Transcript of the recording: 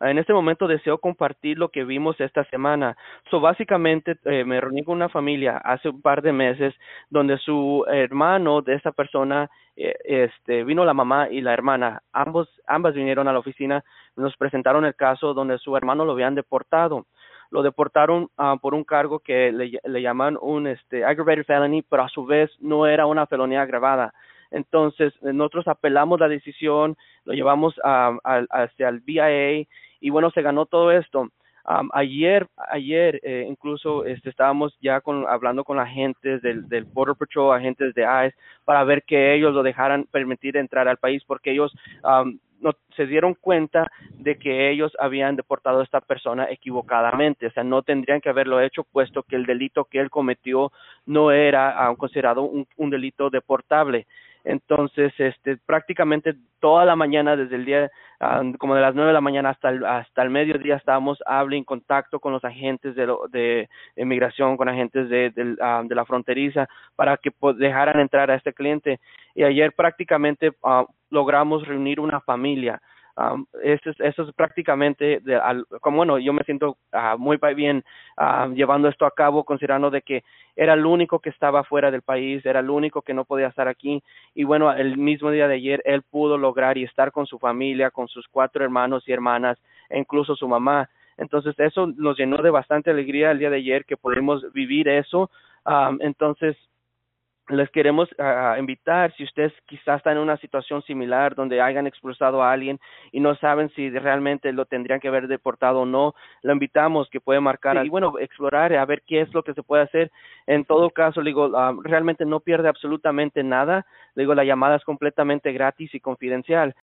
en este momento deseo compartir lo que vimos esta semana. So, básicamente eh, me reuní con una familia hace un par de meses donde su hermano de esta persona, eh, este, vino la mamá y la hermana, ambos, ambas vinieron a la oficina, nos presentaron el caso donde su hermano lo habían deportado lo deportaron uh, por un cargo que le, le llaman un este, aggravated felony, pero a su vez no era una felonía agravada. Entonces, nosotros apelamos la decisión, lo llevamos a, a, hacia el BIA y bueno, se ganó todo esto. Ayer, ayer eh, incluso este, estábamos ya con, hablando con agentes del, del Border Patrol, agentes de ICE, para ver que ellos lo dejaran permitir entrar al país, porque ellos um, no, se dieron cuenta de que ellos habían deportado a esta persona equivocadamente, o sea, no tendrían que haberlo hecho, puesto que el delito que él cometió no era um, considerado un delito deportable. Entonces, este, prácticamente toda la mañana, desde el día, um, como de las nueve de la mañana hasta el, mediodía, estábamos hable en contacto con los agentes de, lo, de inmigración, con agentes de, de, uh, de la fronteriza, para que dejaran entrar a este cliente. Y ayer prácticamente uh, logramos reunir una familia Um, eso, es, eso es prácticamente, de, al, como bueno, yo me siento uh, muy bien llevando esto a cabo, considerando de que era el único que estaba fuera del país, era el único que no podía estar aquí. Y bueno, el mismo día de ayer él pudo lograr y estar con su familia, con sus cuatro hermanos y hermanas, e incluso su mamá. Entonces eso nos llenó de bastante alegría el día de ayer que pudimos vivir eso. Um, entonces les queremos uh, invitar, si ustedes quizás están en una situación similar donde hayan expulsado a alguien y no saben si realmente lo tendrían que haber deportado o no, lo invitamos que puede marcar sí. y bueno, explorar a ver qué es lo que se puede hacer. En todo caso, digo, uh, realmente no pierde absolutamente nada. digo, la llamada es completamente gratis y confidencial.